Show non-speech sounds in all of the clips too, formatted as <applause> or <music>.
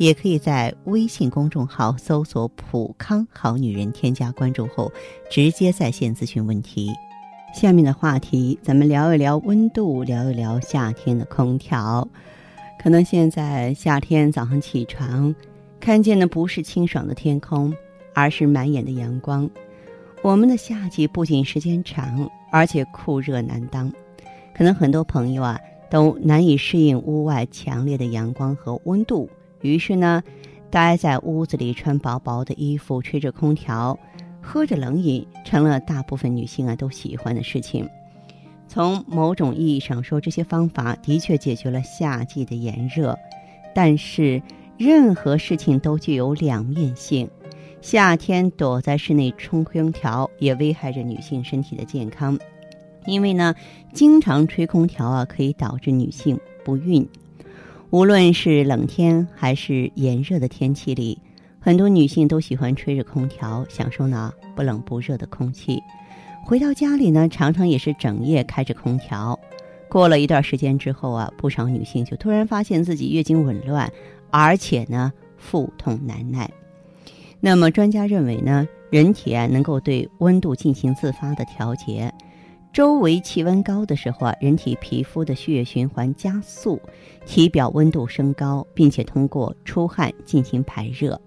也可以在微信公众号搜索“普康好女人”，添加关注后直接在线咨询问题。下面的话题，咱们聊一聊温度，聊一聊夏天的空调。可能现在夏天早上起床，看见的不是清爽的天空。而是满眼的阳光。我们的夏季不仅时间长，而且酷热难当。可能很多朋友啊都难以适应屋外强烈的阳光和温度，于是呢，待在屋子里穿薄薄的衣服，吹着空调，喝着冷饮，成了大部分女性啊都喜欢的事情。从某种意义上说，这些方法的确解决了夏季的炎热，但是任何事情都具有两面性。夏天躲在室内吹空调也危害着女性身体的健康，因为呢，经常吹空调啊，可以导致女性不孕。无论是冷天还是炎热的天气里，很多女性都喜欢吹着空调，享受呢不冷不热的空气。回到家里呢，常常也是整夜开着空调。过了一段时间之后啊，不少女性就突然发现自己月经紊乱，而且呢腹痛难耐。那么，专家认为呢，人体啊能够对温度进行自发的调节。周围气温高的时候啊，人体皮肤的血液循环加速，体表温度升高，并且通过出汗进行排热。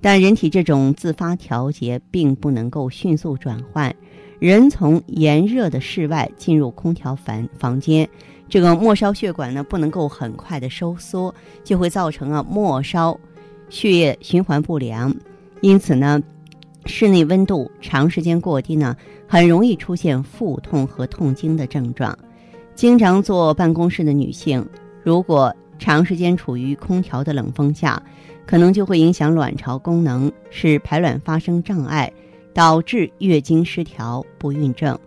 但人体这种自发调节并不能够迅速转换。人从炎热的室外进入空调房房间，这个末梢血管呢不能够很快的收缩，就会造成啊末梢血液循环不良。因此呢，室内温度长时间过低呢，很容易出现腹痛和痛经的症状。经常坐办公室的女性，如果长时间处于空调的冷风下，可能就会影响卵巢功能，使排卵发生障碍，导致月经失调、不孕症。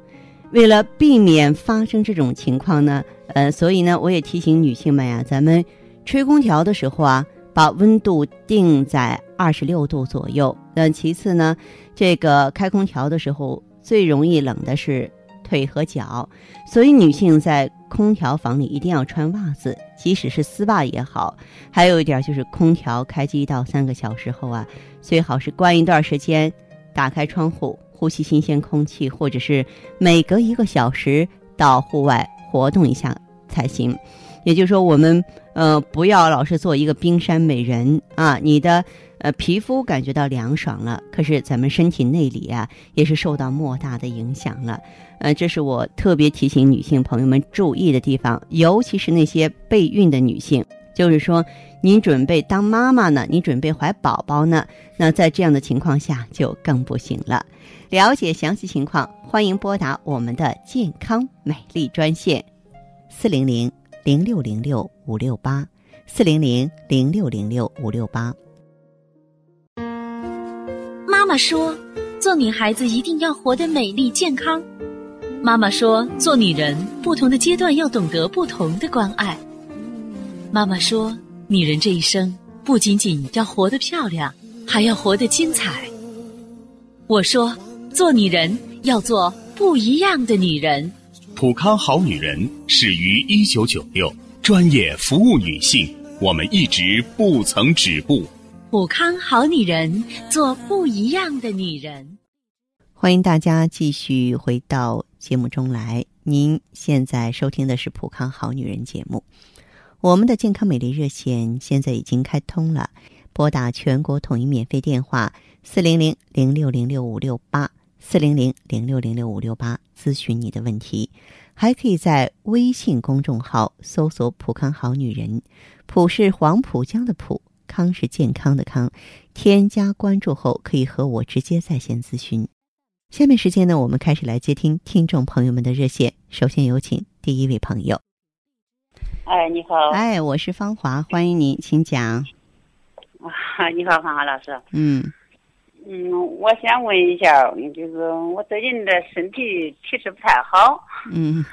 为了避免发生这种情况呢，呃，所以呢，我也提醒女性们呀，咱们吹空调的时候啊。把温度定在二十六度左右。那其次呢，这个开空调的时候最容易冷的是腿和脚，所以女性在空调房里一定要穿袜子，即使是丝袜也好。还有一点就是，空调开机一到三个小时后啊，最好是关一段时间，打开窗户呼吸新鲜空气，或者是每隔一个小时到户外活动一下才行。也就是说，我们呃不要老是做一个冰山美人啊！你的呃皮肤感觉到凉爽了，可是咱们身体内里啊也是受到莫大的影响了。呃，这是我特别提醒女性朋友们注意的地方，尤其是那些备孕的女性，就是说您准备当妈妈呢，你准备怀宝宝呢，那在这样的情况下就更不行了。了解详细情况，欢迎拨打我们的健康美丽专线四零零。零六零六五六八四零零零六零六五六八。妈妈说：“做女孩子一定要活得美丽健康。”妈妈说：“做女人，不同的阶段要懂得不同的关爱。”妈妈说：“女人这一生不仅仅要活得漂亮，还要活得精彩。”我说：“做女人要做不一样的女人。”普康好女人始于一九九六，专业服务女性，我们一直不曾止步。普康好女人，做不一样的女人。欢迎大家继续回到节目中来。您现在收听的是普康好女人节目。我们的健康美丽热线现在已经开通了，拨打全国统一免费电话四零零零六零六五六八。四零零零六零六五六八咨询你的问题，还可以在微信公众号搜索“浦康好女人”，浦是黄浦江的浦，康是健康的康。添加关注后，可以和我直接在线咨询。下面时间呢，我们开始来接听听众朋友们的热线。首先有请第一位朋友。哎，你好。哎，我是芳华，欢迎您，请讲。啊，你好，芳华老师。嗯。嗯，我想问一下，就是我最近的身体体质不太好。嗯。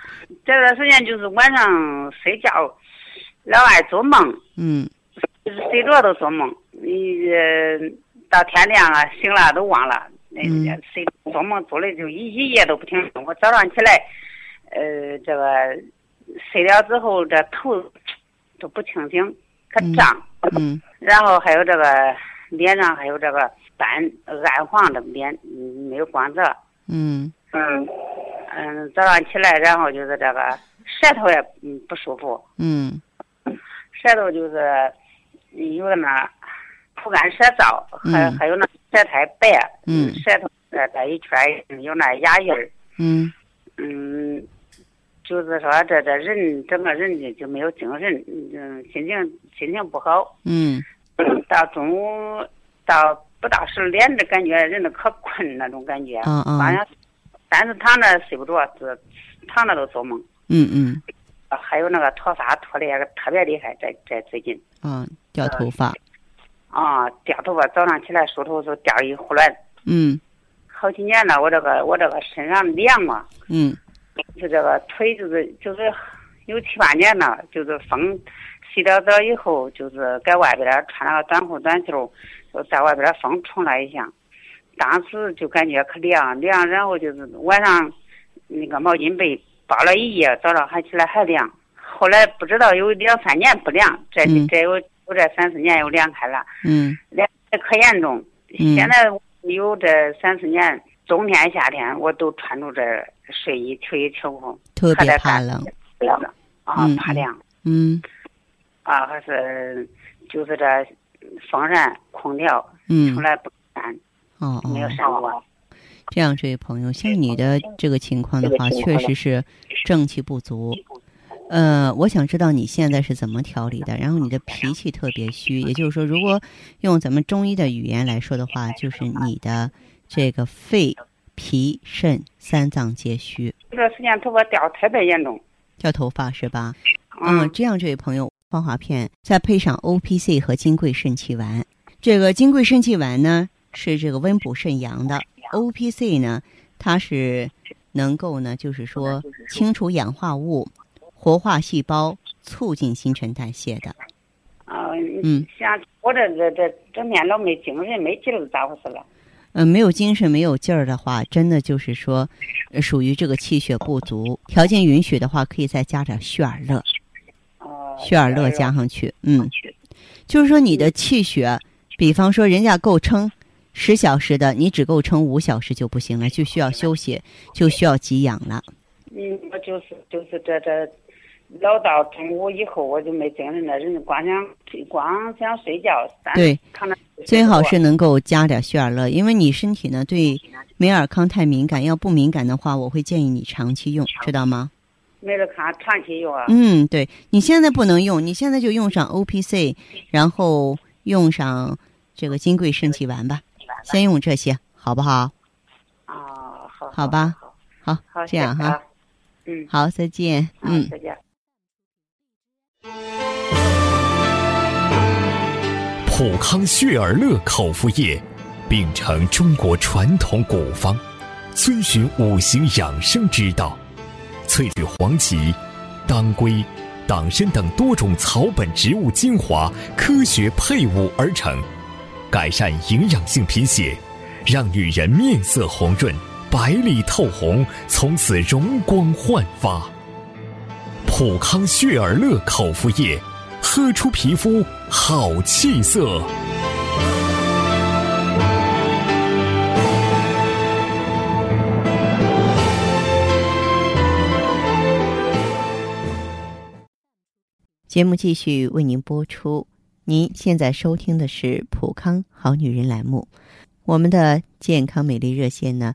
这段时间就是晚上睡觉老爱做梦。嗯。就是睡着都做梦，呃，到天亮了醒了都忘了。嗯。睡做梦做的就一一夜都不停。我早上起来，呃，这个睡了之后这头都不清醒，可胀。嗯。然后还有这个脸上还有这个。斑暗黄的脸，没有光泽。嗯嗯嗯，早上起来，然后就是这个舌头也嗯不舒服。嗯，舌头就是有的那口干舌燥，还还有那舌苔白。嗯，舌头这这一圈有那牙印儿。嗯嗯，就是说这这人整个人就就没有精神，嗯，心情心情不好。嗯，到中午到。不到十二点，的感觉人都可困那种感觉，反正但是躺着睡不着，是躺着都做梦。嗯嗯。还有那个脱发脱的也特别厉害，在在最近。嗯，掉头发。啊，掉头发，早上起来梳头就掉一胡乱。嗯。好几年了，我这个我这个身上凉嘛。嗯。就这个腿就是就是有七八年了，就是风洗了澡以后，就是在外边穿了个短裤短袖。就在外边风冲了一下，当时就感觉可凉凉，然后就是晚上那个毛巾被包了一夜，早上还起来还凉。后来不知道有两三年不凉，这这有有这三四年又凉开了。嗯。凉的可严重。嗯。现在有这三四年，冬天夏天我都穿着这睡衣、秋衣、秋裤。特别怕冷。啊，怕凉。嗯。啊，还是就是这。风扇、空调，嗯，从来不扇，哦没有扇过。这样，这位朋友，像你的这个情况的话，确实是正气不足。呃，我想知道你现在是怎么调理的？然后你的脾气特别虚，也就是说，如果用咱们中医的语言来说的话，就是你的这个肺、脾、肾三脏皆虚。这段时间头发掉特别严重，掉头发是吧？嗯，这样，这位朋友。芳华片，再配上 O P C 和金匮肾气丸。这个金匮肾气丸呢，是这个温补肾阳的；O P C 呢，它是能够呢，就是说清除氧化物、活化细胞、促进新陈代谢的。啊，嗯，像我这这这整天老没精神、没劲儿，咋回事了？嗯，没有精神、没有劲儿的话，真的就是说，属于这个气血不足。条件允许的话，可以再加点血尔乐。血尔乐加上去，嗯，就是说你的气血，比方说人家够撑十小时的，你只够撑五小时就不行了，就需要休息，就需要给养了。嗯，我就是就是这这，老到中午以后我就没精神了，人光想光想睡觉。对，最好是能够加点血尔乐，因为你身体呢对美尔康太敏感，要不敏感的话，我会建议你长期用，知道吗？美尔康，长期用啊。嗯，对你现在不能用，你现在就用上 O P C，然后用上这个金匮肾气丸吧，先用这些，好不好？啊，好。好吧，好，好，这样哈。嗯。好，再见。嗯，再见。普康血尔乐口服液，秉承中国传统古方，遵循五行养生之道。萃取黄芪、当归、党参等多种草本植物精华，科学配伍而成，改善营养性贫血，让女人面色红润、白里透红，从此容光焕发。普康血尔乐口服液，喝出皮肤好气色。节目继续为您播出。您现在收听的是《普康好女人》栏目，我们的健康美丽热线呢，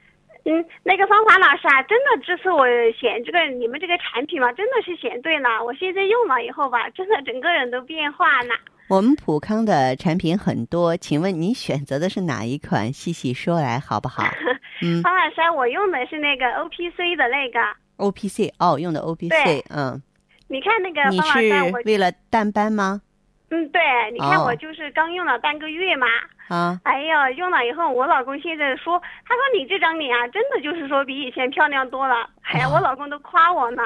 嗯，那个芳华老师啊，真的这次我选这个你们这个产品嘛，真的是选对了。我现在用了以后吧，真的整个人都变化了。我们普康的产品很多，请问你选择的是哪一款？细细说来好不好？<laughs> 嗯，方老师，我用的是那个 O P C 的那个 O P C 哦，用的 O P C，嗯。你看那个你是为了淡斑吗？嗯，对，你看我就是刚用了半个月嘛。啊。哎呀，用了以后，我老公现在说，他说你这张脸啊，真的就是说比以前漂亮多了。哎呀，我老公都夸我呢。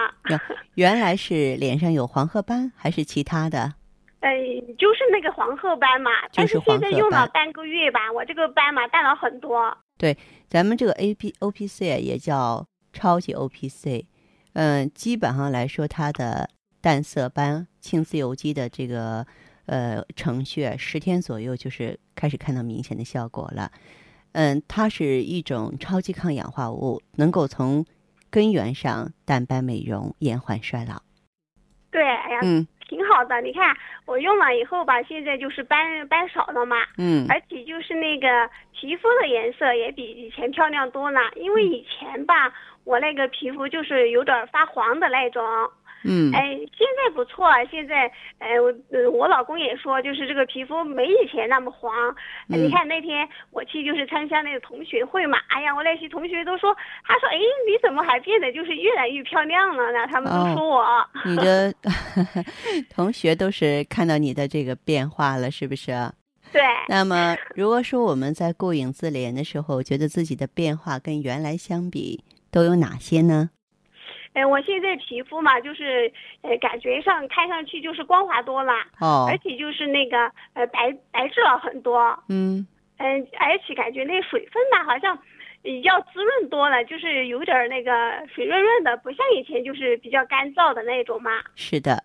原来是脸上有黄褐斑，还是其他的？嗯，<laughs> 就是那个黄褐斑嘛。但是现在用了半个月吧，我这个斑嘛淡了很多。对，咱们这个 A P O P C 也叫超级 O P C，嗯，基本上来说，它的淡色斑、青自由基的这个。呃，程序十天左右就是开始看到明显的效果了。嗯，它是一种超级抗氧化物，能够从根源上淡斑美容、延缓衰老。对，哎呀，嗯，挺好的。你看我用了以后吧，现在就是斑斑少了嘛。嗯。而且就是那个皮肤的颜色也比以前漂亮多了。因为以前吧，我那个皮肤就是有点发黄的那种。嗯，哎，现在不错，现在，哎，我我老公也说，就是这个皮肤没以前那么黄。你看那天我去就是参加那个同学会嘛，哎呀，我那些同学都说，他说，哎，你怎么还变得就是越来越漂亮了呢？他们都说我。你的 <laughs> 同学都是看到你的这个变化了，是不是？对。那么，如果说我们在顾影自怜的时候，觉得自己的变化跟原来相比都有哪些呢？哎，我现在皮肤嘛，就是呃，感觉上看上去就是光滑多了，哦，而且就是那个呃白白质了很多，嗯嗯，而且感觉那水分呢好像要滋润多了，就是有点那个水润润的，不像以前就是比较干燥的那种嘛。是的，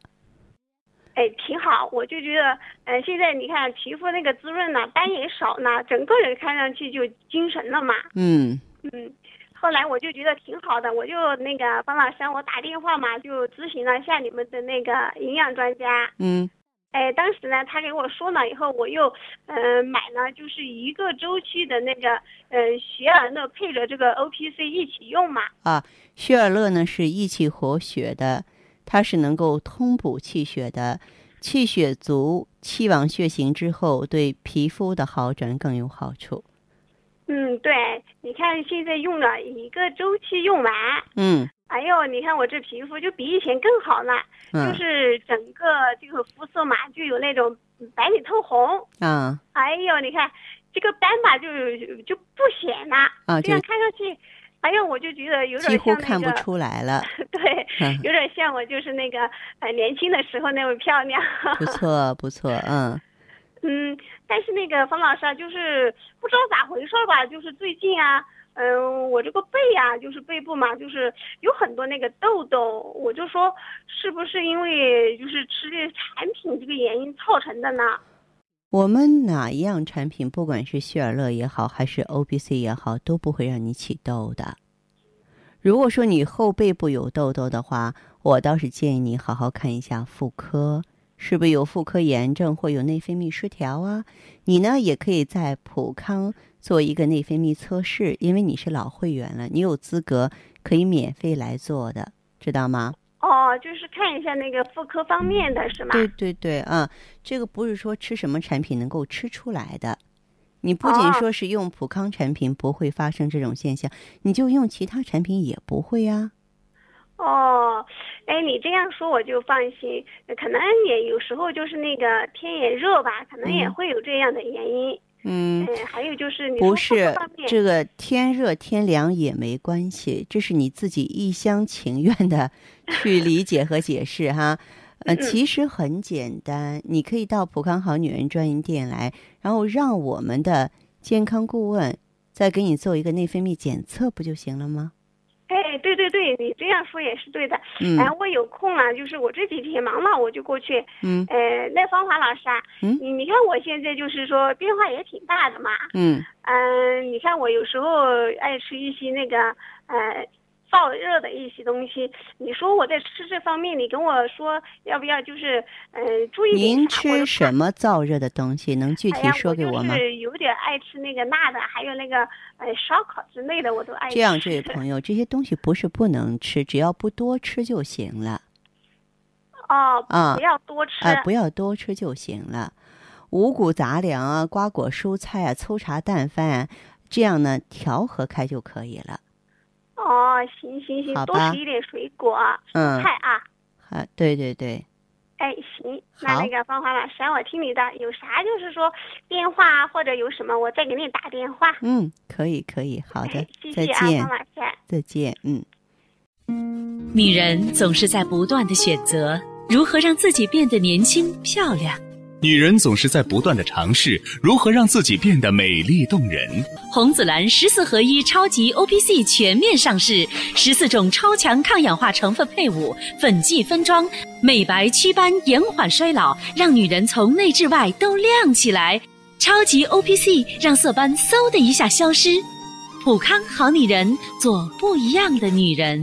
哎，挺好，我就觉得，嗯，现在你看皮肤那个滋润呢，斑也少呢，整个人看上去就精神了嘛。嗯嗯。后来我就觉得挺好的，我就那个方老师，我打电话嘛，就咨询了一下你们的那个营养专家。嗯，哎，当时呢，他给我说了以后，我又嗯买了，就是一个周期的那个嗯雪尔乐配着这个 O P C 一起用嘛。啊，雪尔乐呢是益气活血的，它是能够通补气血的，气血足，气往血行之后，对皮肤的好转更有好处。嗯，对，你看现在用了一个周期用完，嗯，哎呦，你看我这皮肤就比以前更好了，就是整个这个肤色嘛，就有那种白里透红，嗯，哎呦，你看这个斑吧，就就不显了，啊，这样看上去，哎呦，我就觉得有点几乎看不出来了，<laughs> 对，有点像我就是那个呃年轻的时候那么漂亮，不错不错，嗯。嗯，但是那个方老师啊，就是不知道咋回事吧，就是最近啊，嗯，我这个背呀，就是背部嘛，就是有很多那个痘痘，我就说是不是因为就是吃这产品这个原因造成的呢？我们哪一样产品，不管是希尔乐也好，还是 O B C 也好，都不会让你起痘的。如果说你后背部有痘痘的话，我倒是建议你好好看一下妇科。是不是有妇科炎症或有内分泌失调啊？你呢也可以在普康做一个内分泌测试，因为你是老会员了，你有资格可以免费来做的，知道吗？哦，就是看一下那个妇科方面的是吗？对对对，啊，这个不是说吃什么产品能够吃出来的。你不仅说是用普康产品不会发生这种现象，你就用其他产品也不会呀。哦，哎，你这样说我就放心。可能也有时候就是那个天也热吧，可能也会有这样的原因。嗯，还有就是不是这个天热天凉也没关系，这是你自己一厢情愿的 <laughs> 去理解和解释哈。呃，其实很简单，你可以到普康好女人专营店来，然后让我们的健康顾问再给你做一个内分泌检测，不就行了吗？哎，对对对，你这样说也是对的。嗯，哎，我有空了，就是我这几天忙了，我就过去。嗯，呃，那芳华老师啊，嗯，你你看我现在就是说变化也挺大的嘛。嗯嗯，你看我有时候爱吃一些那个呃燥热的一些东西。你说我在吃这方面，你跟我说要不要就是嗯、呃、注意点您吃什么燥热的东西？能具体说给我吗？就是有点爱吃那个辣的，还有那个呃烧烤之类的，我都爱吃。这样，这位朋友，这些东西不是不能吃，只要不多吃就行了。<laughs> 哦，啊不要多吃。啊，不要多吃就行了。五谷杂粮啊，瓜果蔬菜啊，粗茶淡饭啊，这样呢调和开就可以了。哦，行行行，多吃一点水果、嗯蔬菜啊。啊，对对对，哎，行，那那个芳华老师，我听你的，有啥就是说电话啊或者有什么，我再给你打电话。嗯，可以可以，好的哎，谢再谢啊，见方，老师。再见，嗯。女人总是在不断的选择如何让自己变得年轻漂亮。女人总是在不断的尝试如何让自己变得美丽动人。红紫蓝十四合一超级 O P C 全面上市，十四种超强抗氧化成分配伍，粉剂分装，美白祛斑，延缓衰老，让女人从内至外都亮起来。超级 O P C 让色斑嗖的一下消失。普康好女人，做不一样的女人。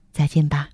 再见吧。